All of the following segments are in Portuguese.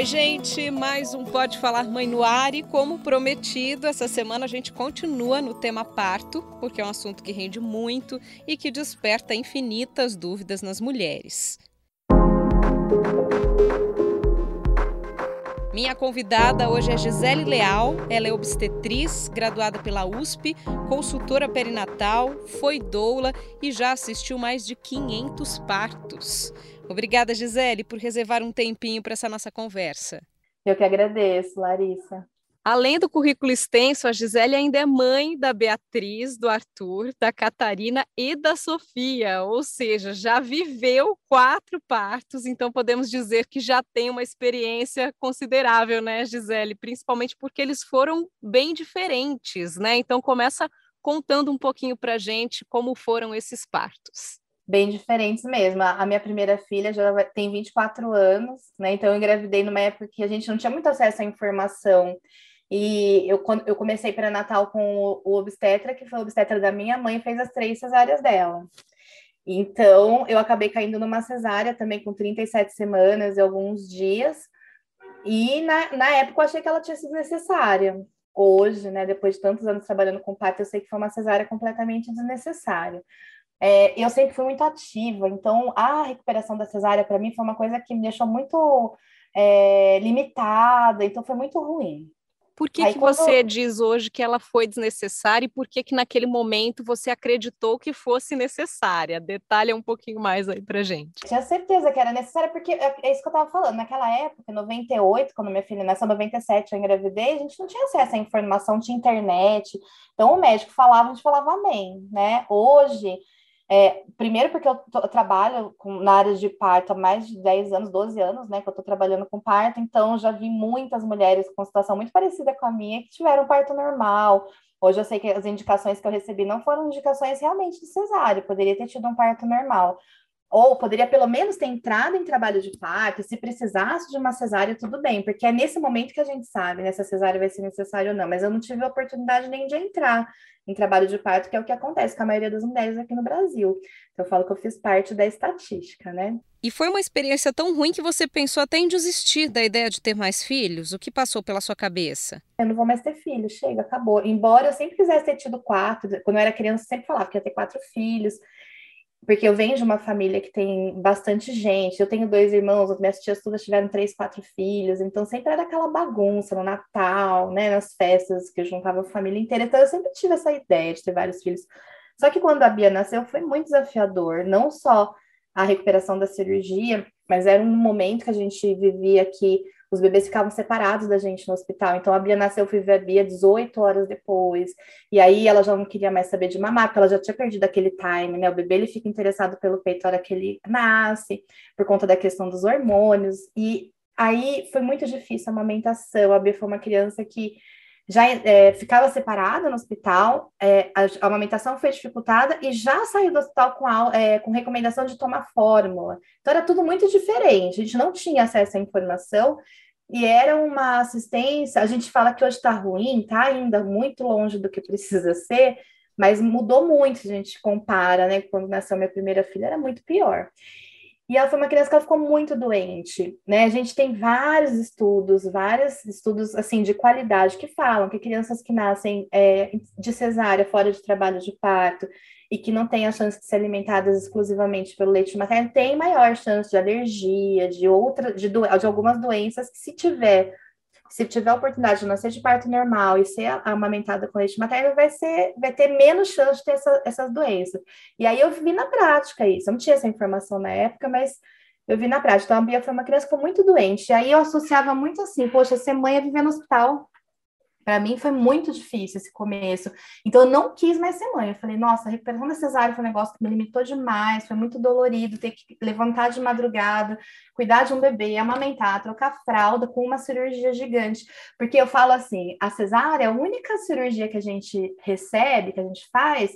Oi, gente, mais um Pode Falar Mãe no ar e como prometido, essa semana a gente continua no tema parto, porque é um assunto que rende muito e que desperta infinitas dúvidas nas mulheres. Minha convidada hoje é Gisele Leal. Ela é obstetriz, graduada pela USP, consultora perinatal, foi doula e já assistiu mais de 500 partos. Obrigada, Gisele, por reservar um tempinho para essa nossa conversa. Eu que agradeço, Larissa. Além do currículo extenso, a Gisele ainda é mãe da Beatriz, do Arthur, da Catarina e da Sofia, ou seja, já viveu quatro partos, então podemos dizer que já tem uma experiência considerável, né, Gisele? Principalmente porque eles foram bem diferentes, né? Então começa contando um pouquinho para gente como foram esses partos bem diferentes mesmo. A minha primeira filha já tem 24 anos, né? Então eu engravidei numa época que a gente não tinha muito acesso à informação. E eu, eu comecei pré-natal com o, o obstetra, que foi o obstetra da minha mãe, fez as três cesáreas dela. Então, eu acabei caindo numa cesárea também com 37 semanas e alguns dias. E na, na época eu achei que ela tinha sido necessária. Hoje, né, depois de tantos anos trabalhando com parto, eu sei que foi uma cesárea completamente desnecessária. É, eu sempre fui muito ativa, então a recuperação da cesárea para mim foi uma coisa que me deixou muito é, limitada, então foi muito ruim. Por que, Aí, que quando... você diz hoje que ela foi desnecessária e por que, que naquele momento você acreditou que fosse necessária? Detalha um pouquinho mais aí pra gente. Tinha certeza que era necessária, porque é, é isso que eu tava falando. Naquela época, em 98, quando minha filha nasceu, 97 eu engravidei, a gente não tinha acesso à informação, tinha internet. Então o médico falava, a gente falava amém, né? Hoje é, primeiro porque eu, tô, eu trabalho com, na área de parto há mais de 10 anos, 12 anos, né, que eu estou trabalhando com parto, então já vi muitas mulheres com situação muito parecida com a minha que tiveram parto normal. Hoje eu sei que as indicações que eu recebi não foram indicações realmente de cesárea, poderia ter tido um parto normal. Ou poderia pelo menos ter entrado em trabalho de parto, se precisasse de uma cesárea, tudo bem, porque é nesse momento que a gente sabe né, se a cesárea vai ser necessária ou não, mas eu não tive a oportunidade nem de entrar em trabalho de parto, que é o que acontece com a maioria das mulheres aqui no Brasil. Então, eu falo que eu fiz parte da estatística, né? E foi uma experiência tão ruim que você pensou até em desistir da ideia de ter mais filhos? O que passou pela sua cabeça? Eu não vou mais ter filhos, chega, acabou. Embora eu sempre quisesse ter tido quatro, quando eu era criança, eu sempre falava que ia ter quatro filhos porque eu venho de uma família que tem bastante gente. Eu tenho dois irmãos, minhas tias todas tiveram três, quatro filhos, então sempre era aquela bagunça no Natal, né, nas festas que eu juntava a família inteira. Então eu sempre tive essa ideia de ter vários filhos. Só que quando a Bia nasceu foi muito desafiador, não só a recuperação da cirurgia, mas era um momento que a gente vivia que os bebês ficavam separados da gente no hospital. Então a Bia nasceu, eu fui ver a Bia 18 horas depois. E aí ela já não queria mais saber de mamar, porque ela já tinha perdido aquele time, né? O bebê ele fica interessado pelo peito na hora que ele nasce, por conta da questão dos hormônios. E aí foi muito difícil a amamentação. A Bia foi uma criança que já é, ficava separada no hospital, é, a, amamentação foi dificultada e já saiu do hospital com, a, é, com recomendação de tomar fórmula. Então era tudo muito diferente, a gente não tinha acesso à informação e era uma assistência. A gente fala que hoje está ruim, está ainda muito longe do que precisa ser, mas mudou muito a gente compara, né? Quando nasceu minha primeira filha era muito pior. E ela foi uma criança que ela ficou muito doente, né? A gente tem vários estudos, vários estudos assim de qualidade que falam que crianças que nascem é, de cesárea fora de trabalho de parto e que não têm a chance de ser alimentadas exclusivamente pelo leite materno têm maior chance de alergia, de outra, de, do, de algumas doenças que se tiver se tiver a oportunidade de nascer de parto normal e ser amamentada com leite materno, vai, ser, vai ter menos chance de ter essa, essas doenças. E aí eu vi na prática isso. Eu não tinha essa informação na época, mas eu vi na prática. Então, a Bia foi uma criança que foi muito doente. E aí eu associava muito assim, poxa, ser mãe é viver no hospital. Para mim foi muito difícil esse começo. Então eu não quis mais ser mãe. Eu falei, nossa, a recuperação da cesárea foi um negócio que me limitou demais, foi muito dolorido ter que levantar de madrugada, cuidar de um bebê, amamentar, trocar fralda com uma cirurgia gigante. Porque eu falo assim, a cesárea é a única cirurgia que a gente recebe, que a gente faz,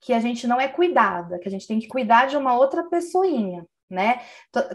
que a gente não é cuidada, que a gente tem que cuidar de uma outra pessoinha né?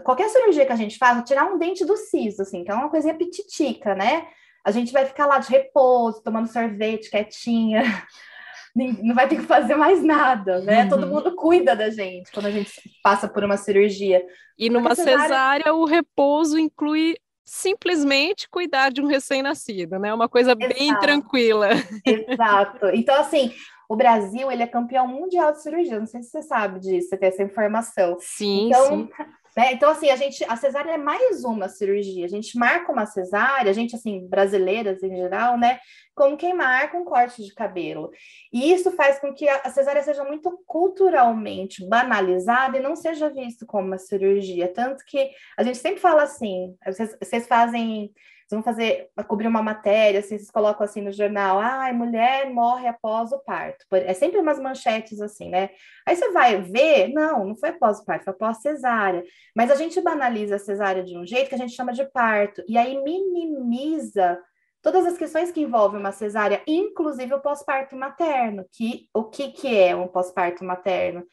Qualquer cirurgia que a gente faz, tirar um dente do siso, assim, que é uma coisinha pititica, né? A gente vai ficar lá de repouso, tomando sorvete, quietinha, não vai ter que fazer mais nada, né? Uhum. Todo mundo cuida da gente quando a gente passa por uma cirurgia. E numa cesárea... cesárea, o repouso inclui simplesmente cuidar de um recém-nascido, né? Uma coisa Exato. bem tranquila. Exato. Então, assim, o Brasil, ele é campeão mundial de cirurgia. Não sei se você sabe disso, você tem essa informação. Sim, então, sim. Né? Então, assim, a gente, a cesárea é mais uma cirurgia. A gente marca uma cesárea, a gente, assim, brasileiras em geral, né? Como quem marca um corte de cabelo. E isso faz com que a cesárea seja muito culturalmente banalizada e não seja visto como uma cirurgia. Tanto que a gente sempre fala assim, vocês, vocês fazem vão fazer, cobrir uma matéria, assim, vocês colocam assim no jornal, ai, mulher morre após o parto. É sempre umas manchetes assim, né? Aí você vai ver, não, não foi após o parto, foi após cesárea. Mas a gente banaliza a cesárea de um jeito que a gente chama de parto, e aí minimiza todas as questões que envolvem uma cesárea, inclusive o pós-parto materno, que o que, que é um pós-parto materno?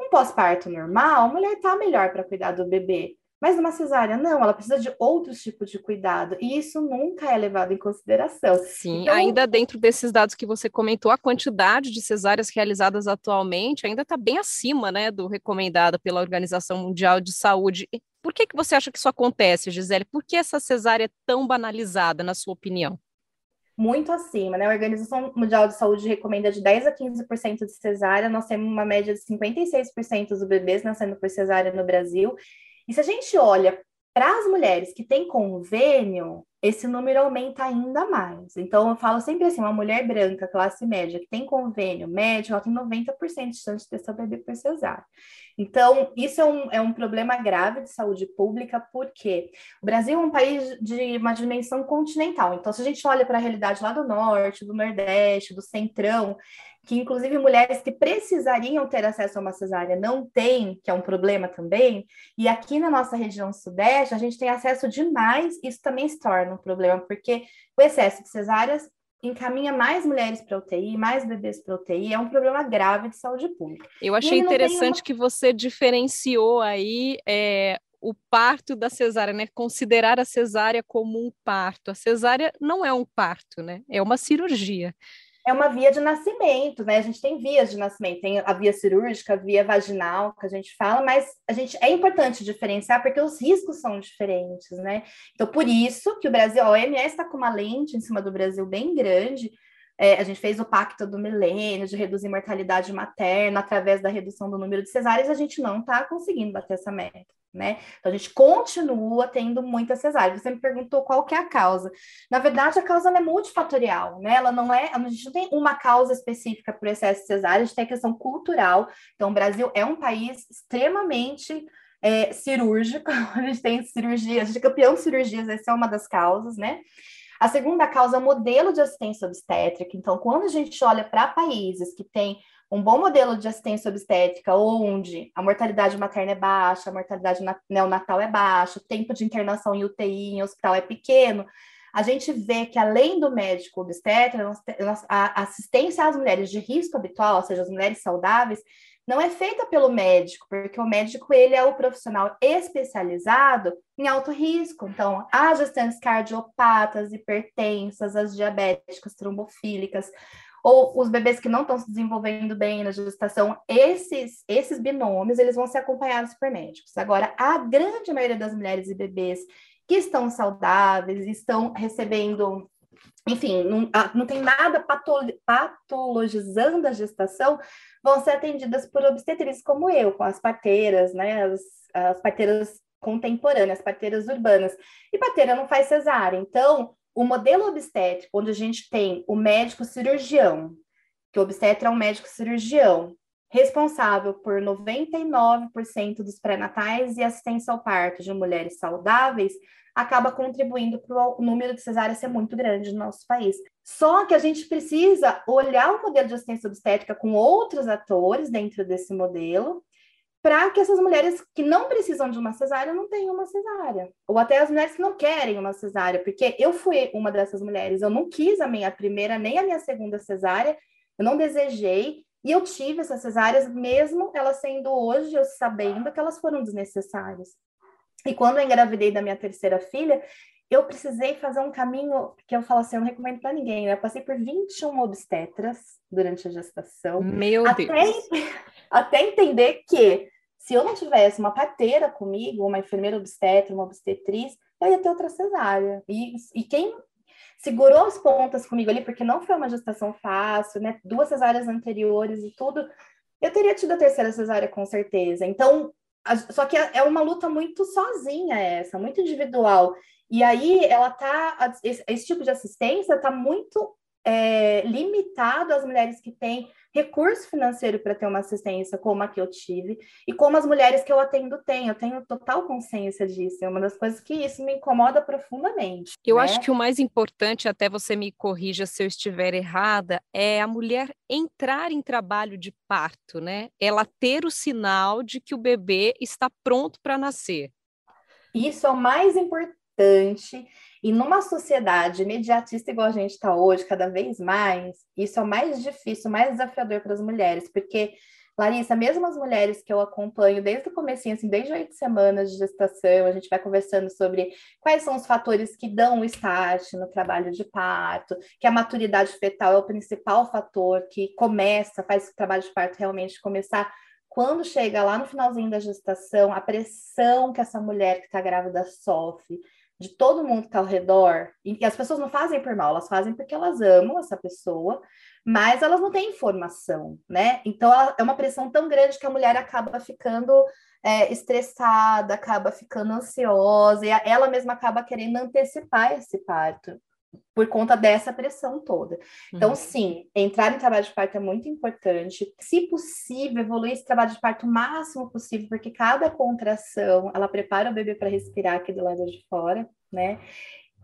Um pós-parto normal, a mulher está melhor para cuidar do bebê. Mas numa cesárea, não, ela precisa de outros tipos de cuidado, e isso nunca é levado em consideração. Sim, então, ainda dentro desses dados que você comentou, a quantidade de cesáreas realizadas atualmente ainda está bem acima né, do recomendado pela Organização Mundial de Saúde. Por que, que você acha que isso acontece, Gisele? Por que essa cesárea é tão banalizada, na sua opinião? muito acima, né? A Organização Mundial de Saúde recomenda de 10 a 15% de cesárea, nós temos uma média de 56% dos bebês nascendo por cesárea no Brasil, e se a gente olha para as mulheres que têm convênio, esse número aumenta ainda mais. Então, eu falo sempre assim: uma mulher branca, classe média, que tem convênio médio, ela tem 90% de chance de ter seu bebê por. Então, isso é um, é um problema grave de saúde pública, porque o Brasil é um país de uma dimensão continental. Então, se a gente olha para a realidade lá do norte, do nordeste, do centrão, que inclusive mulheres que precisariam ter acesso a uma cesárea não têm, que é um problema também, e aqui na nossa região sudeste a gente tem acesso demais, isso também se torna um problema, porque o excesso de cesáreas encaminha mais mulheres para UTI, mais bebês para UTI, é um problema grave de saúde pública. Eu achei interessante uma... que você diferenciou aí é, o parto da cesárea, né? Considerar a cesárea como um parto. A cesárea não é um parto, né? É uma cirurgia é uma via de nascimento, né? A gente tem vias de nascimento, tem a via cirúrgica, a via vaginal, que a gente fala, mas a gente é importante diferenciar porque os riscos são diferentes, né? Então, por isso que o Brasil, a OMS está com uma lente em cima do Brasil bem grande. É, a gente fez o pacto do milênio de reduzir mortalidade materna através da redução do número de cesáreas, a gente não está conseguindo bater essa meta né? Então a gente continua tendo muita cesárea. Você me perguntou qual que é a causa. Na verdade, a causa é multifatorial, né? Ela não é, a gente não tem uma causa específica por excesso de cesárea, a gente tem a questão cultural. Então, o Brasil é um país extremamente é, cirúrgico, a gente tem cirurgia, a gente é campeão de cirurgias, essa é uma das causas, né? A segunda causa é o modelo de assistência obstétrica. Então, quando a gente olha para países que têm um bom modelo de assistência obstétrica, onde a mortalidade materna é baixa, a mortalidade neonatal é baixa, o tempo de internação em UTI, em hospital é pequeno, a gente vê que além do médico obstetra, a assistência às mulheres de risco habitual, ou seja, as mulheres saudáveis, não é feita pelo médico, porque o médico ele é o profissional especializado em alto risco. Então, as gestantes cardiopatas, hipertensas, as diabéticas, trombofílicas, ou os bebês que não estão se desenvolvendo bem na gestação, esses, esses binômios, eles vão ser acompanhados por médicos. Agora, a grande maioria das mulheres e bebês que estão saudáveis, estão recebendo enfim, não, não tem nada patologizando a gestação, vão ser atendidas por obstetrizes como eu, com as parteiras, né, as, as parteiras contemporâneas, as parteiras urbanas. E parteira não faz cesárea, então o modelo obstétrico, onde a gente tem o médico cirurgião, que o obstetra é um médico cirurgião, responsável por 99% dos pré-natais e assistência ao parto de mulheres saudáveis, acaba contribuindo para o número de cesáreas ser muito grande no nosso país. Só que a gente precisa olhar o modelo de assistência obstétrica com outros atores dentro desse modelo para que essas mulheres que não precisam de uma cesárea não tenham uma cesárea. Ou até as mulheres que não querem uma cesárea, porque eu fui uma dessas mulheres, eu não quis a minha primeira nem a minha segunda cesárea, eu não desejei, e eu tive essas cesáreas, mesmo elas sendo hoje, eu sabendo que elas foram desnecessárias. E quando eu engravidei da minha terceira filha, eu precisei fazer um caminho que eu falo assim, eu não recomendo para ninguém, né? Eu passei por 21 obstetras durante a gestação. Meu até, Deus! Até entender que se eu não tivesse uma parteira comigo, uma enfermeira obstetra, uma obstetriz, eu ia ter outra cesárea. E, e quem segurou as pontas comigo ali, porque não foi uma gestação fácil, né? Duas cesáreas anteriores e tudo, eu teria tido a terceira cesárea com certeza. Então, a, só que é, é uma luta muito sozinha essa, muito individual. E aí ela tá, esse, esse tipo de assistência está muito é, limitado às mulheres que têm recurso financeiro para ter uma assistência como a que eu tive e como as mulheres que eu atendo têm. Eu tenho total consciência disso. É uma das coisas que isso me incomoda profundamente. Eu né? acho que o mais importante, até você me corrija se eu estiver errada, é a mulher entrar em trabalho de parto, né? Ela ter o sinal de que o bebê está pronto para nascer. Isso é o mais importante e numa sociedade imediatista igual a gente está hoje, cada vez mais, isso é mais difícil, mais desafiador para as mulheres, porque, Larissa, mesmo as mulheres que eu acompanho desde o começo, assim, desde oito semanas de gestação, a gente vai conversando sobre quais são os fatores que dão o start no trabalho de parto, que a maturidade fetal é o principal fator que começa, faz o trabalho de parto realmente começar. Quando chega lá no finalzinho da gestação, a pressão que essa mulher que está grávida sofre, de todo mundo que está ao redor, e as pessoas não fazem por mal, elas fazem porque elas amam essa pessoa, mas elas não têm informação, né? Então ela, é uma pressão tão grande que a mulher acaba ficando é, estressada, acaba ficando ansiosa, e ela mesma acaba querendo antecipar esse parto por conta dessa pressão toda. Então, uhum. sim, entrar em trabalho de parto é muito importante. Se possível, evoluir esse trabalho de parto o máximo possível, porque cada contração, ela prepara o bebê para respirar aqui do lado de fora, né?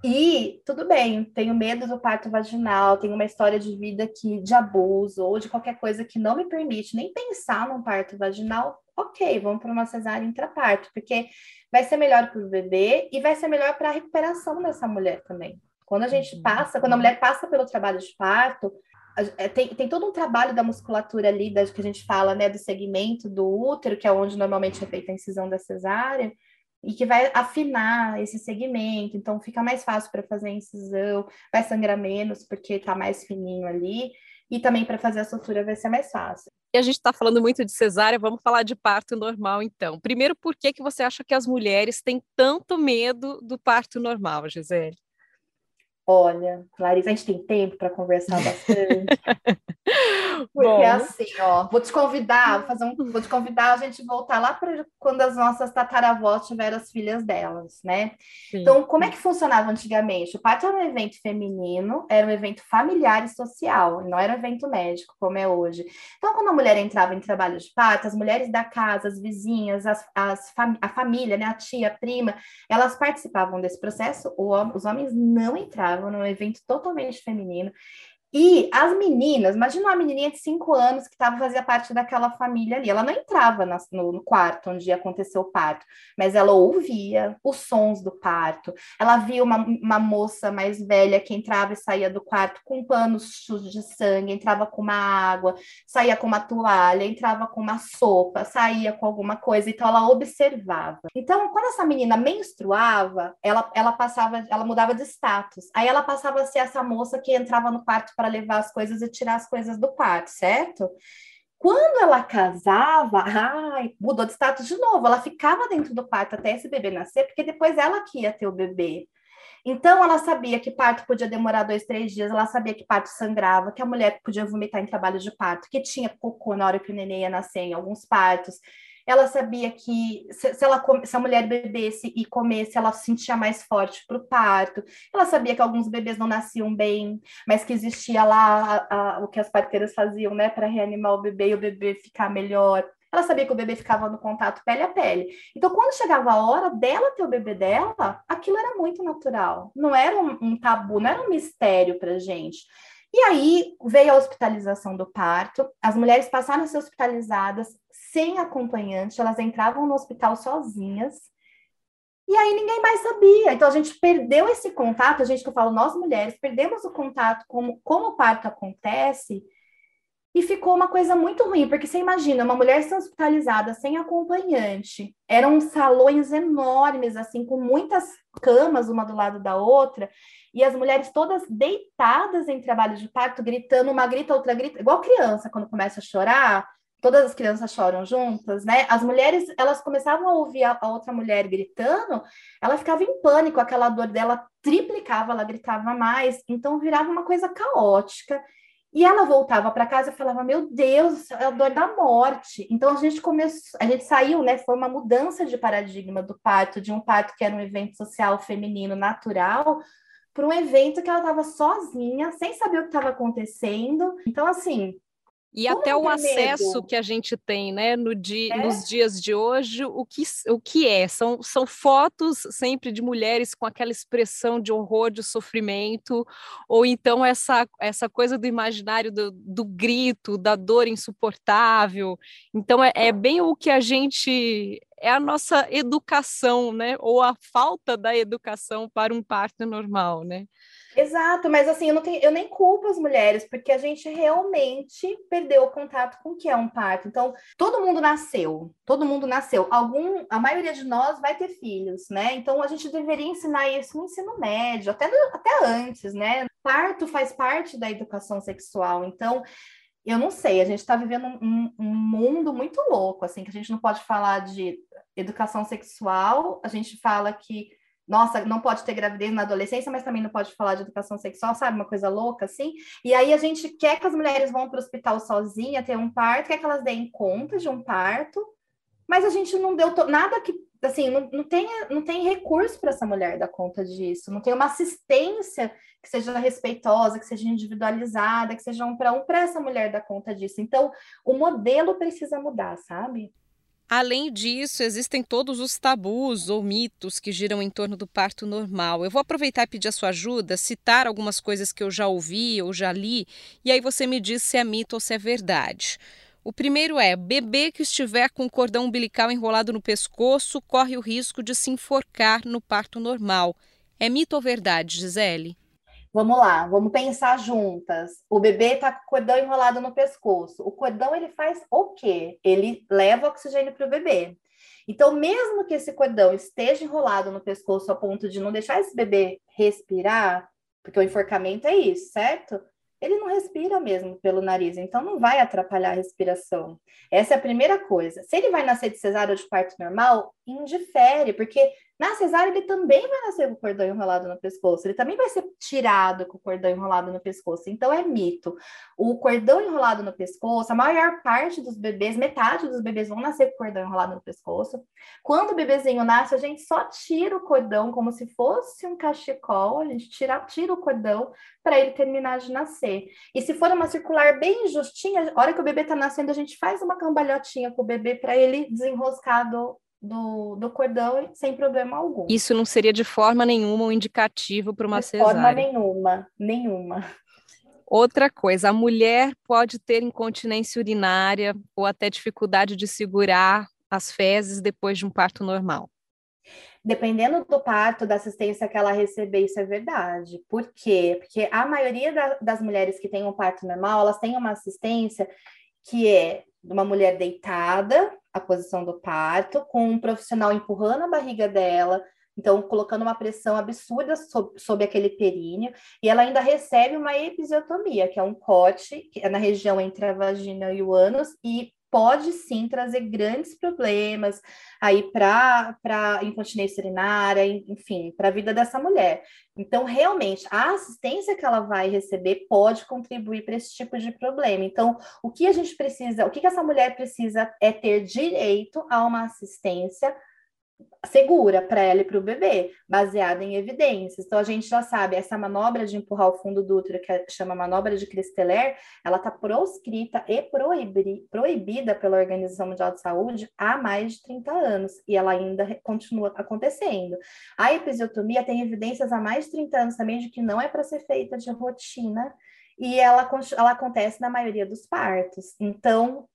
E tudo bem, tenho medo do parto vaginal, tenho uma história de vida que de abuso ou de qualquer coisa que não me permite nem pensar num parto vaginal. Ok, vamos para uma cesárea intraparto, porque vai ser melhor para o bebê e vai ser melhor para a recuperação dessa mulher também. Quando a gente passa, quando a mulher passa pelo trabalho de parto, é, tem, tem todo um trabalho da musculatura ali, da, que a gente fala, né, do segmento do útero, que é onde normalmente é feita a incisão da cesárea, e que vai afinar esse segmento, então fica mais fácil para fazer a incisão, vai sangrar menos porque está mais fininho ali, e também para fazer a sutura vai ser mais fácil. E a gente está falando muito de cesárea, vamos falar de parto normal então. Primeiro, por que, que você acha que as mulheres têm tanto medo do parto normal, Gisele? Olha, Larissa, a gente tem tempo para conversar bastante. Porque Bom. assim, ó, vou te convidar, vou, fazer um, vou te convidar a gente voltar lá para quando as nossas tataravós tiveram as filhas delas, né? Sim. Então, como é que funcionava antigamente? O parto era um evento feminino, era um evento familiar e social, não era um evento médico, como é hoje. Então, quando a mulher entrava em trabalho de parto, as mulheres da casa, as vizinhas, as, as fam a família, né, a tia, a prima, elas participavam desse processo, os homens não entravam num evento totalmente feminino. E as meninas, imagina uma menininha de cinco anos que tava, fazia parte daquela família ali. Ela não entrava no, no, quarto onde aconteceu o parto, mas ela ouvia os sons do parto. Ela via uma, uma moça mais velha que entrava e saía do quarto com panos sujos de sangue, entrava com uma água, saía com uma toalha, entrava com uma sopa, saía com alguma coisa. Então ela observava. Então, quando essa menina menstruava, ela, ela passava, ela mudava de status. Aí ela passava a ser essa moça que entrava no quarto para levar as coisas e tirar as coisas do quarto, certo? Quando ela casava, ai, mudou de status de novo. Ela ficava dentro do quarto até esse bebê nascer, porque depois ela que ia ter o bebê. Então, ela sabia que parto podia demorar dois, três dias, ela sabia que parto sangrava, que a mulher podia vomitar em trabalho de parto, que tinha cocô na hora que o neném ia nascer em alguns partos, ela sabia que se, se, ela, se a mulher bebesse e comesse, ela se sentia mais forte para o parto. Ela sabia que alguns bebês não nasciam bem, mas que existia lá a, a, o que as parteiras faziam, né, para reanimar o bebê e o bebê ficar melhor. Ela sabia que o bebê ficava no contato pele a pele. Então, quando chegava a hora dela ter o bebê dela, aquilo era muito natural. Não era um, um tabu, não era um mistério para gente. E aí veio a hospitalização do parto, as mulheres passaram a ser hospitalizadas sem acompanhante, elas entravam no hospital sozinhas, e aí ninguém mais sabia. Então a gente perdeu esse contato, a gente que eu falo, nós mulheres, perdemos o contato com como o parto acontece, e ficou uma coisa muito ruim, porque você imagina, uma mulher sendo hospitalizada sem acompanhante, eram salões enormes, assim, com muitas camas uma do lado da outra, e as mulheres todas deitadas em trabalho de parto, gritando, uma grita, outra grita, igual criança quando começa a chorar, todas as crianças choram juntas, né? As mulheres, elas começavam a ouvir a, outra mulher gritando, ela ficava em pânico, aquela dor dela triplicava, ela gritava mais, então virava uma coisa caótica. E ela voltava para casa e falava: Meu Deus, é a dor da morte. Então a gente começou, a gente saiu, né? Foi uma mudança de paradigma do parto, de um parto que era um evento social feminino natural, para um evento que ela estava sozinha, sem saber o que estava acontecendo. Então, assim, e Como até o acesso medo? que a gente tem, né, no dia, é? nos dias de hoje, o que, o que é? São, são fotos sempre de mulheres com aquela expressão de horror, de sofrimento, ou então essa, essa coisa do imaginário do, do grito, da dor insuportável. Então é, é bem o que a gente é a nossa educação, né? Ou a falta da educação para um parto normal, né? Exato, mas assim, eu, não tenho, eu nem culpo as mulheres, porque a gente realmente perdeu o contato com o que é um parto. Então, todo mundo nasceu, todo mundo nasceu. Algum, a maioria de nós vai ter filhos, né? Então, a gente deveria ensinar isso no ensino médio, até, no, até antes, né? Parto faz parte da educação sexual. Então, eu não sei, a gente está vivendo um, um, mundo muito louco, assim, que a gente não pode falar de educação sexual, a gente fala que nossa, não pode ter gravidez na adolescência, mas também não pode falar de educação sexual, sabe? Uma coisa louca assim. E aí a gente quer que as mulheres vão para o hospital sozinha ter um parto, quer que elas deem conta de um parto, mas a gente não deu nada que, assim, não, não, tem, não tem recurso para essa mulher dar conta disso, não tem uma assistência que seja respeitosa, que seja individualizada, que seja um para um para essa mulher dar conta disso. Então, o modelo precisa mudar, sabe? Além disso, existem todos os tabus ou mitos que giram em torno do parto normal. Eu vou aproveitar e pedir a sua ajuda, citar algumas coisas que eu já ouvi ou já li, e aí você me diz se é mito ou se é verdade. O primeiro é: bebê que estiver com o cordão umbilical enrolado no pescoço corre o risco de se enforcar no parto normal. É mito ou verdade, Gisele? Vamos lá, vamos pensar juntas. O bebê está com o cordão enrolado no pescoço. O cordão ele faz o quê? Ele leva oxigênio para o bebê. Então, mesmo que esse cordão esteja enrolado no pescoço a ponto de não deixar esse bebê respirar, porque o enforcamento é isso, certo? Ele não respira mesmo pelo nariz, então não vai atrapalhar a respiração. Essa é a primeira coisa. Se ele vai nascer de cesárea ou de parto normal, indifere, porque na cesárea, ele também vai nascer com o cordão enrolado no pescoço, ele também vai ser tirado com o cordão enrolado no pescoço. Então, é mito. O cordão enrolado no pescoço, a maior parte dos bebês, metade dos bebês vão nascer com o cordão enrolado no pescoço. Quando o bebezinho nasce, a gente só tira o cordão como se fosse um cachecol, a gente tira, tira o cordão para ele terminar de nascer. E se for uma circular bem justinha, a hora que o bebê está nascendo, a gente faz uma cambalhotinha com o bebê para ele desenroscar do, do, do cordão sem problema algum. Isso não seria de forma nenhuma um indicativo para uma de cesárea? De forma nenhuma, nenhuma. Outra coisa, a mulher pode ter incontinência urinária ou até dificuldade de segurar as fezes depois de um parto normal. Dependendo do parto, da assistência que ela receber, isso é verdade. Por quê? Porque a maioria da, das mulheres que têm um parto normal, elas têm uma assistência que é uma mulher deitada, a posição do parto, com um profissional empurrando a barriga dela, então colocando uma pressão absurda sobre, sobre aquele períneo, e ela ainda recebe uma episiotomia, que é um corte é na região entre a vagina e o ânus, e pode sim trazer grandes problemas aí para a incontinência urinária, enfim, para a vida dessa mulher. Então, realmente, a assistência que ela vai receber pode contribuir para esse tipo de problema. Então, o que a gente precisa, o que, que essa mulher precisa é ter direito a uma assistência segura para ela e para o bebê, baseada em evidências. Então a gente já sabe, essa manobra de empurrar o fundo do útero, que é, chama manobra de Cristeler, ela está proscrita e proibida pela Organização Mundial de Saúde há mais de 30 anos, e ela ainda continua acontecendo. A episiotomia tem evidências há mais de 30 anos também de que não é para ser feita de rotina, e ela, ela acontece na maioria dos partos. Então,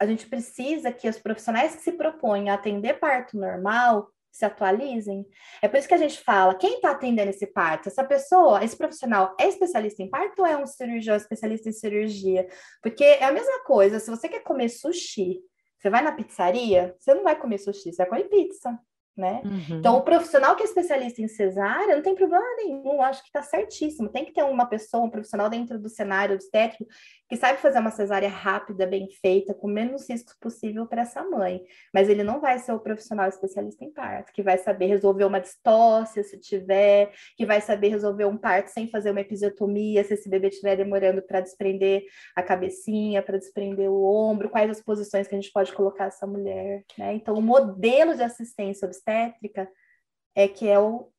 a gente precisa que os profissionais que se propõem a atender parto normal se atualizem. É por isso que a gente fala, quem está atendendo esse parto? Essa pessoa, esse profissional é especialista em parto ou é um cirurgião especialista em cirurgia? Porque é a mesma coisa, se você quer comer sushi, você vai na pizzaria, você não vai comer sushi, você vai comer pizza. Né? Uhum. Então, o profissional que é especialista em cesárea não tem problema nenhum, acho que está certíssimo. Tem que ter uma pessoa, um profissional dentro do cenário obstétrico que sabe fazer uma cesárea rápida, bem feita, com menos risco possível para essa mãe. Mas ele não vai ser o profissional especialista em parto, que vai saber resolver uma distócia se tiver, que vai saber resolver um parto sem fazer uma episiotomia, se esse bebê estiver demorando para desprender a cabecinha, para desprender o ombro, quais as posições que a gente pode colocar essa mulher, né? Então, o modelo de assistência obstétrica é que é o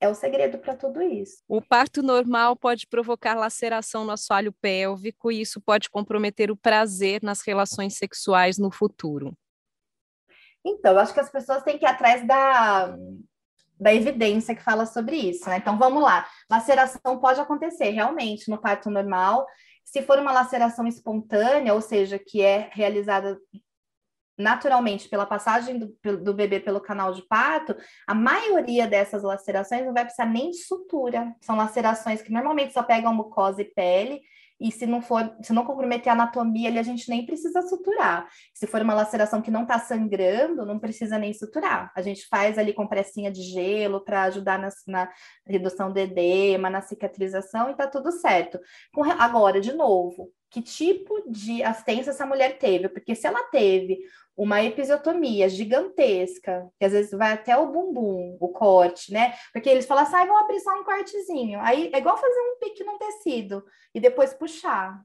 é o segredo para tudo isso. O parto normal pode provocar laceração no assoalho pélvico e isso pode comprometer o prazer nas relações sexuais no futuro. Então, eu acho que as pessoas têm que ir atrás da, da evidência que fala sobre isso, né? Então, vamos lá. Laceração pode acontecer realmente no parto normal. Se for uma laceração espontânea, ou seja, que é realizada naturalmente pela passagem do, do, bebê pelo canal de parto, a maioria dessas lacerações não vai precisar nem de sutura. São lacerações que normalmente só pegam mucosa e pele, e se não for, se não comprometer a anatomia, ali, a gente nem precisa suturar. Se for uma laceração que não está sangrando, não precisa nem suturar. A gente faz ali compressinha de gelo para ajudar na, na, redução do edema, na cicatrização e tá tudo certo. Agora, de novo, que tipo de assistência essa mulher teve? Porque se ela teve uma episiotomia gigantesca, que às vezes vai até o bumbum, o corte, né? Porque eles falam assim, ah, vão abrir só um cortezinho. Aí é igual fazer um pique num tecido e depois puxar.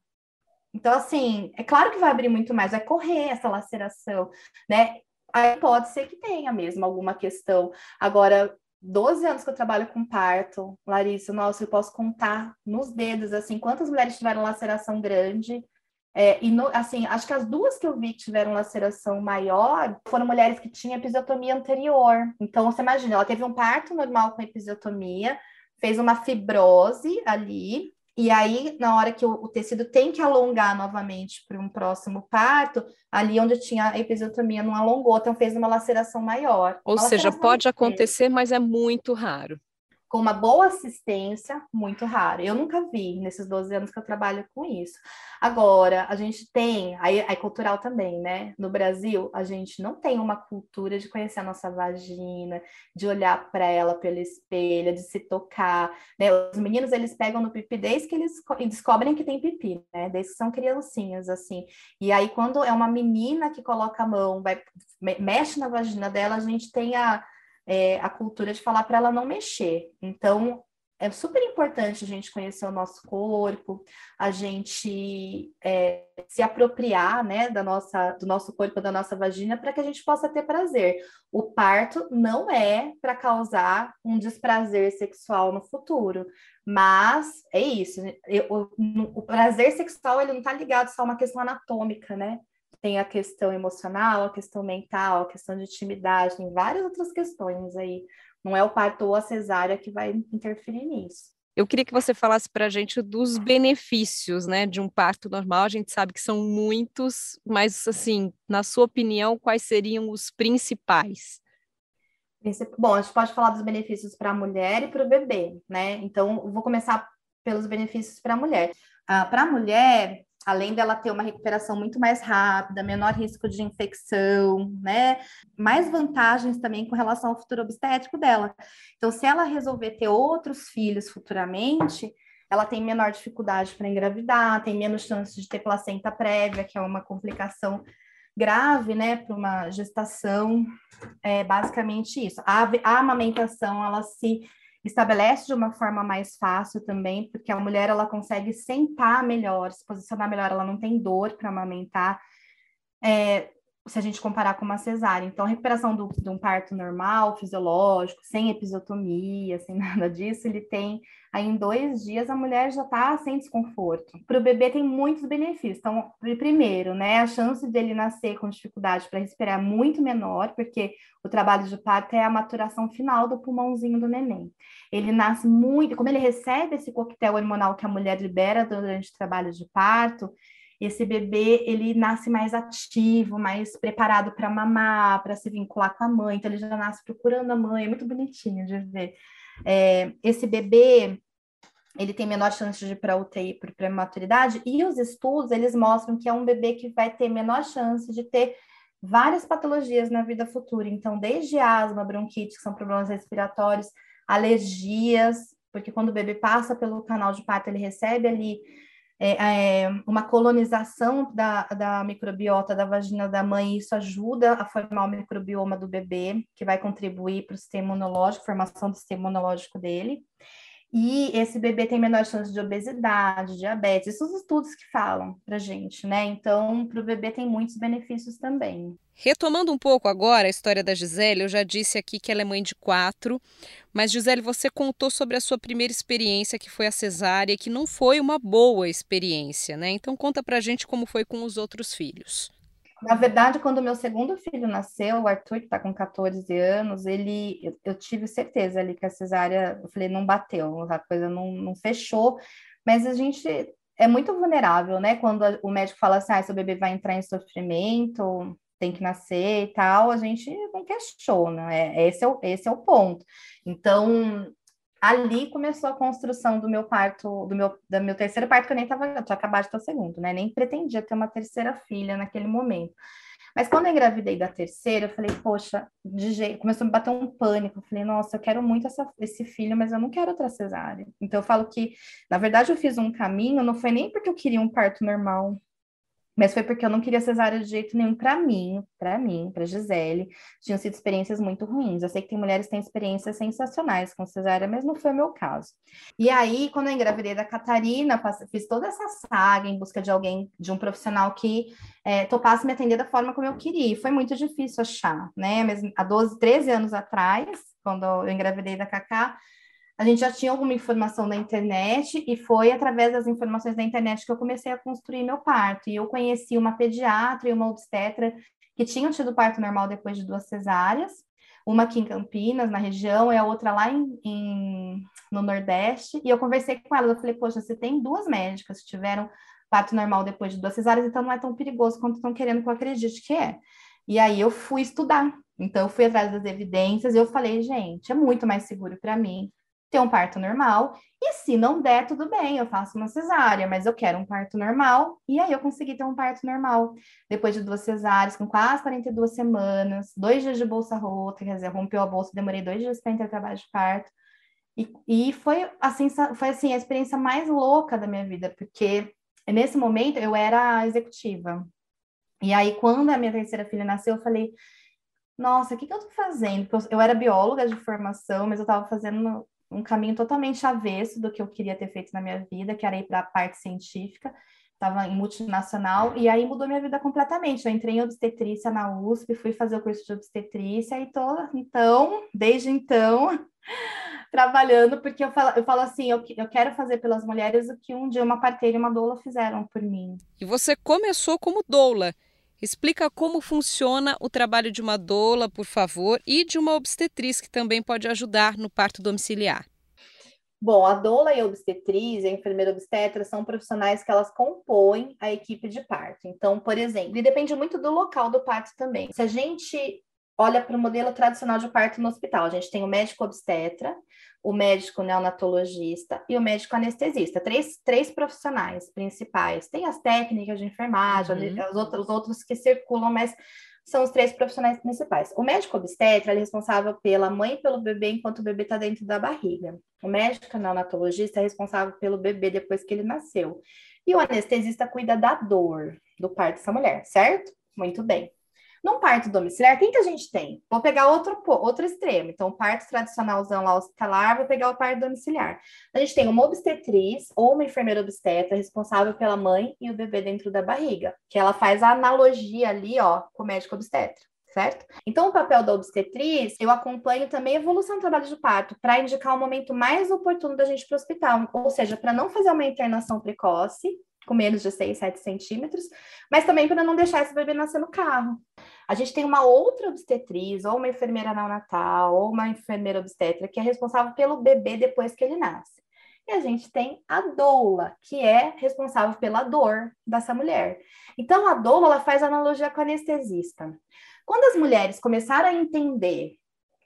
Então, assim, é claro que vai abrir muito mais, vai correr essa laceração, né? Aí pode ser que tenha mesmo alguma questão. Agora, 12 anos que eu trabalho com parto, Larissa, nossa, eu posso contar nos dedos, assim, quantas mulheres tiveram laceração grande, é, e no, assim, acho que as duas que eu vi que tiveram laceração maior foram mulheres que tinham episiotomia anterior. Então, você imagina, ela teve um parto normal com episiotomia, fez uma fibrose ali, e aí, na hora que o, o tecido tem que alongar novamente para um próximo parto, ali onde tinha a episiotomia não alongou, então fez uma laceração maior. Ou uma seja, pode acontecer, mas é muito raro com uma boa assistência, muito raro. Eu nunca vi nesses 12 anos que eu trabalho com isso. Agora, a gente tem, aí é cultural também, né? No Brasil, a gente não tem uma cultura de conhecer a nossa vagina, de olhar para ela pelo espelho, de se tocar, né? Os meninos, eles pegam no pipi desde que eles descobrem que tem pipi, né? Desde que são criancinhas, assim. E aí, quando é uma menina que coloca a mão, vai, mexe na vagina dela, a gente tem a é, a cultura de falar para ela não mexer. Então, é super importante a gente conhecer o nosso corpo, a gente é, se apropriar né, da nossa, do nosso corpo, da nossa vagina, para que a gente possa ter prazer. O parto não é para causar um desprazer sexual no futuro, mas é isso. Eu, o, o prazer sexual ele não está ligado só a uma questão anatômica, né? Tem a questão emocional, a questão mental, a questão de intimidade, tem várias outras questões aí. Não é o parto ou a cesárea que vai interferir nisso. Eu queria que você falasse para a gente dos benefícios, né, de um parto normal. A gente sabe que são muitos, mas assim, na sua opinião, quais seriam os principais? Bom, a gente pode falar dos benefícios para a mulher e para o bebê, né? Então, vou começar pelos benefícios para a mulher. Ah, para a mulher, além dela ter uma recuperação muito mais rápida, menor risco de infecção, né? Mais vantagens também com relação ao futuro obstétrico dela. Então, se ela resolver ter outros filhos futuramente, ela tem menor dificuldade para engravidar, tem menos chance de ter placenta prévia, que é uma complicação grave, né, para uma gestação. É basicamente isso. A, a amamentação, ela se estabelece de uma forma mais fácil também, porque a mulher ela consegue sentar melhor, se posicionar melhor, ela não tem dor para amamentar. É, se a gente comparar com uma cesárea. Então, a recuperação do, de um parto normal, fisiológico, sem episiotomia, sem nada disso, ele tem aí em dois dias a mulher já está sem desconforto. Para o bebê tem muitos benefícios. Então, primeiro, né, a chance dele nascer com dificuldade para respirar é muito menor, porque o trabalho de parto é a maturação final do pulmãozinho do neném. Ele nasce muito, como ele recebe esse coquetel hormonal que a mulher libera durante o trabalho de parto, esse bebê ele nasce mais ativo, mais preparado para mamar, para se vincular com a mãe, então ele já nasce procurando a mãe, é muito bonitinho de ver. É, esse bebê ele tem menor chance de ir para UTI por prematuridade, e os estudos eles mostram que é um bebê que vai ter menor chance de ter várias patologias na vida futura. Então, desde asma, bronquite, que são problemas respiratórios, alergias, porque quando o bebê passa pelo canal de parto, ele recebe ali é, é, uma colonização da, da microbiota da vagina da mãe, isso ajuda a formar o microbioma do bebê, que vai contribuir para o sistema imunológico, formação do sistema imunológico dele. E esse bebê tem menor chance de obesidade, diabetes, esses estudos que falam para gente, né? Então, para o bebê tem muitos benefícios também. Retomando um pouco agora a história da Gisele, eu já disse aqui que ela é mãe de quatro, mas Gisele, você contou sobre a sua primeira experiência, que foi a cesárea, que não foi uma boa experiência, né? Então conta pra gente como foi com os outros filhos. Na verdade, quando meu segundo filho nasceu, o Arthur, que está com 14 anos, ele, eu, eu, tive certeza ali que a cesárea, eu falei, não bateu, a coisa não, não fechou, mas a gente é muito vulnerável, né? Quando a, o médico fala assim, ah, seu bebê vai entrar em sofrimento, tem que nascer e tal, a gente não questiona, é, esse, é o, esse é o ponto. Então, ali começou a construção do meu parto, do meu, do meu terceiro parto, que eu nem estava, eu tinha acabado de ter o segundo, né? Nem pretendia ter uma terceira filha naquele momento. Mas quando eu engravidei da terceira, eu falei, poxa, de jeito... começou a me bater um pânico. Eu falei, nossa, eu quero muito essa, esse filho, mas eu não quero outra cesárea. Então eu falo que, na verdade, eu fiz um caminho, não foi nem porque eu queria um parto normal, mas foi porque eu não queria cesárea de jeito nenhum para mim, para mim, para Gisele. Tinham sido experiências muito ruins. Eu sei que tem mulheres que têm experiências sensacionais com cesárea, mas não foi o meu caso. E aí, quando eu engravidei da Catarina, fiz toda essa saga em busca de alguém, de um profissional que é, topasse me atender da forma como eu queria. E foi muito difícil achar, né? Mas há 12, 13 anos atrás, quando eu engravidei da Cacá, a gente já tinha alguma informação da internet e foi através das informações da internet que eu comecei a construir meu parto. E eu conheci uma pediatra e uma obstetra que tinham tido parto normal depois de duas cesáreas, uma aqui em Campinas, na região, e a outra lá em, em no Nordeste. E eu conversei com elas, eu falei, poxa, você tem duas médicas que tiveram parto normal depois de duas cesáreas, então não é tão perigoso quanto estão querendo que eu acredite que é. E aí eu fui estudar. Então eu fui atrás das evidências e eu falei, gente, é muito mais seguro para mim ter um parto normal, e se não der, tudo bem, eu faço uma cesárea, mas eu quero um parto normal, e aí eu consegui ter um parto normal, depois de duas cesáreas, com quase 42 semanas, dois dias de bolsa rota, quer dizer, rompeu a bolsa, demorei dois dias para entrar trabalho de parto, e, e foi, assim, foi assim, a experiência mais louca da minha vida, porque nesse momento eu era executiva, e aí quando a minha terceira filha nasceu, eu falei, nossa, o que, que eu tô fazendo? Eu, era bióloga de formação, mas eu estava fazendo um caminho totalmente avesso do que eu queria ter feito na minha vida, que era ir para a parte científica, estava em multinacional, e aí mudou minha vida completamente. Eu entrei em obstetrícia na USP, fui fazer o curso de obstetrícia e tô, então, desde então, trabalhando, porque eu falo, eu falo assim, eu, eu quero fazer pelas mulheres o que um dia uma parteira e uma doula fizeram por mim. E você começou como doula. Explica como funciona o trabalho de uma doula, por favor, e de uma obstetriz que também pode ajudar no parto domiciliar. Bom, a doula e a obstetriz, a enfermeira obstetra, são profissionais que elas compõem a equipe de parto. Então, por exemplo, e depende muito do local do parto também. Se a gente olha para o modelo tradicional de parto no hospital, a gente tem o médico obstetra, o médico neonatologista e o médico anestesista. Três, três profissionais principais. Tem as técnicas de enfermagem, uhum. os, outros, os outros que circulam, mas são os três profissionais principais. O médico obstetra é responsável pela mãe e pelo bebê enquanto o bebê está dentro da barriga. O médico neonatologista é responsável pelo bebê depois que ele nasceu. E o anestesista cuida da dor do parto dessa mulher, certo? Muito bem. Num parto domiciliar, quem que a gente tem? Vou pegar outro, outro extremo. Então, parto tradicionalzão lá hospitalar, vou pegar o parto domiciliar. A gente tem uma obstetriz ou uma enfermeira obstetra responsável pela mãe e o bebê dentro da barriga, que ela faz a analogia ali, ó, com o médico obstetra certo? Então, o papel da obstetriz, eu acompanho também a evolução do trabalho de parto, para indicar o momento mais oportuno da gente para o hospital, ou seja, para não fazer uma internação precoce, com menos de 6, 7 centímetros, mas também para não deixar esse bebê nascer no carro. A gente tem uma outra obstetriz, ou uma enfermeira neonatal, ou uma enfermeira obstetra, que é responsável pelo bebê depois que ele nasce. E a gente tem a doula, que é responsável pela dor dessa mulher. Então, a doula ela faz analogia com anestesista. Quando as mulheres começaram a entender,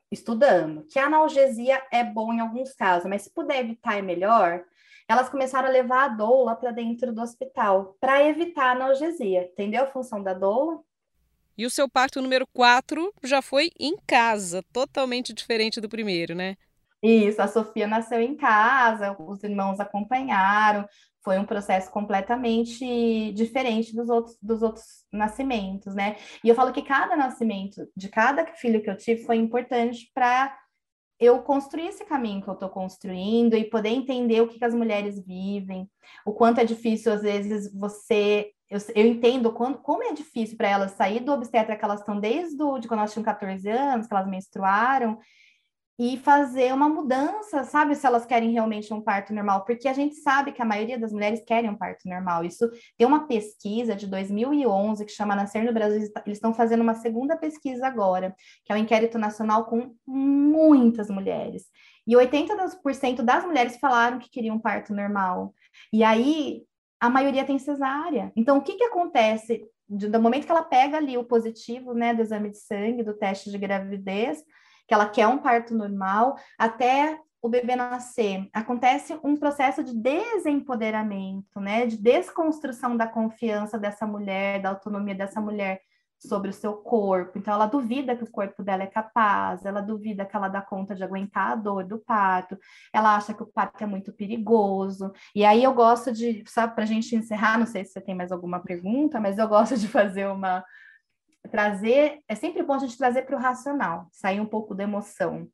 estudando, que a analgesia é bom em alguns casos, mas se puder evitar é melhor, elas começaram a levar a doula para dentro do hospital para evitar a analgesia. Entendeu a função da doula? E o seu parto número 4 já foi em casa, totalmente diferente do primeiro, né? Isso, a Sofia nasceu em casa, os irmãos acompanharam, foi um processo completamente diferente dos outros, dos outros nascimentos, né? E eu falo que cada nascimento de cada filho que eu tive foi importante para eu construir esse caminho que eu estou construindo e poder entender o que, que, as mulheres vivem, o quanto é difícil, às vezes, você. Eu, eu entendo quando, como é difícil para elas sair do obstetra que elas estão desde de quando elas tinham 14 anos, que elas menstruaram, e fazer uma mudança, sabe, se elas querem realmente um parto normal, porque a gente sabe que a maioria das mulheres querem um parto normal. Isso tem uma pesquisa de 2011 que chama Nascer no Brasil, eles estão fazendo uma segunda pesquisa agora, que é um inquérito nacional com muitas mulheres. E 80% das mulheres falaram que queriam um parto normal. E aí a maioria tem cesárea. Então, o que que acontece do momento que ela pega ali o positivo, né, do exame de sangue, do teste de gravidez, que ela quer um parto normal, até o bebê nascer. Acontece um processo de desempoderamento, né? De desconstrução da confiança dessa mulher, da autonomia dessa mulher sobre o seu corpo. Então, ela duvida que o corpo dela é capaz, ela duvida que ela dá conta de aguentar a dor do parto, ela acha que o parto é muito perigoso. E aí eu gosto de, só para a gente encerrar, não sei se você tem mais alguma pergunta, mas eu gosto de fazer uma, trazer, é sempre bom a gente trazer para o racional, sair um pouco da emoção,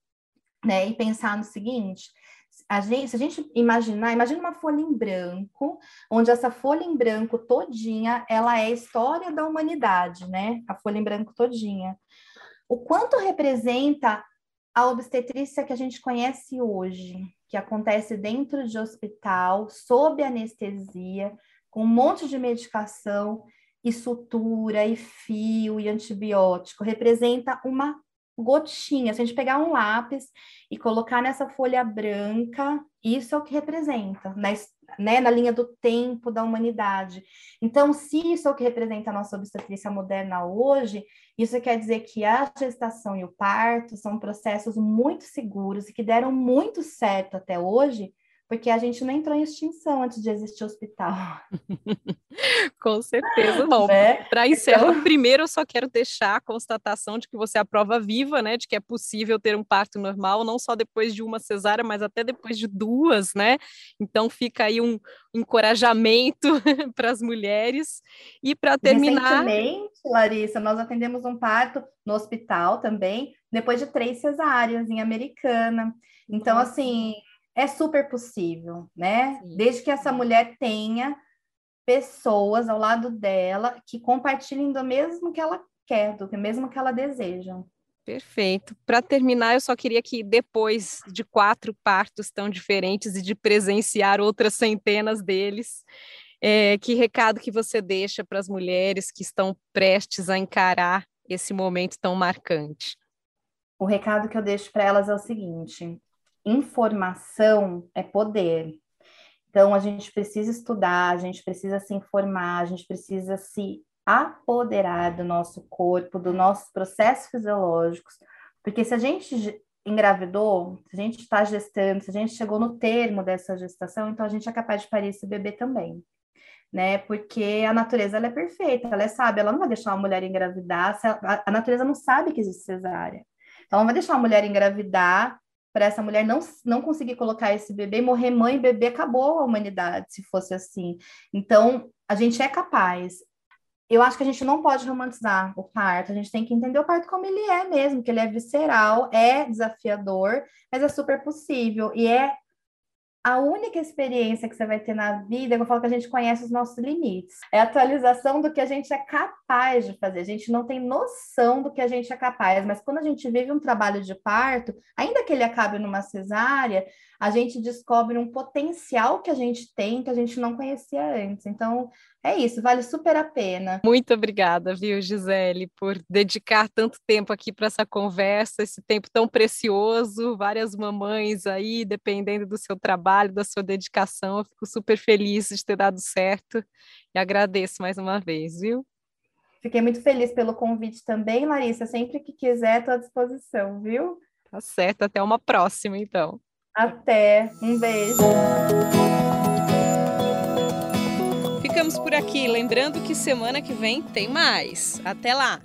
né? E pensar no seguinte, a gente, se a gente imaginar, imagina uma folha em branco, onde essa folha em branco todinha, ela é a história da humanidade, né? A folha em branco todinha. O quanto representa a obstetrícia que a gente conhece hoje, que acontece dentro de hospital, sob anestesia, com um monte de medicação, e sutura, e fio, e antibiótico, representa uma gotinha. Se a gente pegar um lápis e colocar nessa folha branca, isso é o que representa, na, né, na linha do tempo da humanidade. Então, se isso é o que representa a nossa obstetrícia moderna hoje, isso quer dizer que a gestação e o parto são processos muito seguros e que deram muito certo até hoje, porque a gente não entrou em extinção antes de existir hospital. Com certeza. Bom, né? para encerrar, então... primeiro eu só quero deixar a constatação de que você é a prova viva, né, de que é possível ter um parto normal, não só depois de uma cesárea, mas até depois de duas, né? Então fica aí um encorajamento para as mulheres. E para terminar. Recentemente, Larissa, nós atendemos um parto no hospital também, depois de três cesáreas em Americana. Então, assim, é super possível, né? Sim. Desde que essa mulher tenha pessoas ao lado dela que compartilhem do mesmo que ela quer, do mesmo que ela deseja. Perfeito. Para terminar, eu só queria que depois de quatro partos tão diferentes e de presenciar outras centenas deles, é, que recado que você deixa para as mulheres que estão prestes a encarar esse momento tão marcante? O recado que eu deixo para elas é o seguinte: informação é poder. Então, a gente precisa estudar, a gente precisa se informar, a gente precisa se apoderar do nosso corpo, dos nossos processos fisiológicos, porque se a gente engravidou, se a gente está gestando, se a gente chegou no termo dessa gestação, então a gente é capaz de parir esse bebê também, né? Porque a natureza ela é perfeita, ela é sábia, ela não vai deixar uma mulher engravidar, a, a natureza não sabe que existe cesárea. Então, ela não vai deixar uma mulher engravidar para essa mulher não, não conseguir colocar esse bebê, morrer mãe e bebê, acabou a humanidade, se fosse assim. Então, a gente é capaz. Eu acho que a gente não pode romantizar o parto, a gente tem que entender o parto como ele é mesmo, que ele é visceral, é desafiador, mas é super possível. E é a única experiência que você vai ter na vida, eu falo que a gente conhece os nossos limites. É a atualização do que a gente é capaz de fazer. A gente não tem noção do que a gente é capaz, mas quando a gente vive um trabalho de parto, ainda que ele acabe numa cesárea, a gente descobre um potencial que a gente tem que a gente não conhecia antes. Então, é isso, vale super a pena. Muito obrigada, viu, Gisele, por dedicar tanto tempo aqui para essa conversa, esse tempo tão precioso. Várias mamães aí, dependendo do seu trabalho, da sua dedicação, eu fico super feliz de ter dado certo e agradeço mais uma vez, viu? Fiquei muito feliz pelo convite também, Larissa. Sempre que quiser, estou à disposição, viu? Tá certo, até uma próxima, então. Até. Um beijo. Ficamos por aqui, lembrando que semana que vem tem mais. Até lá!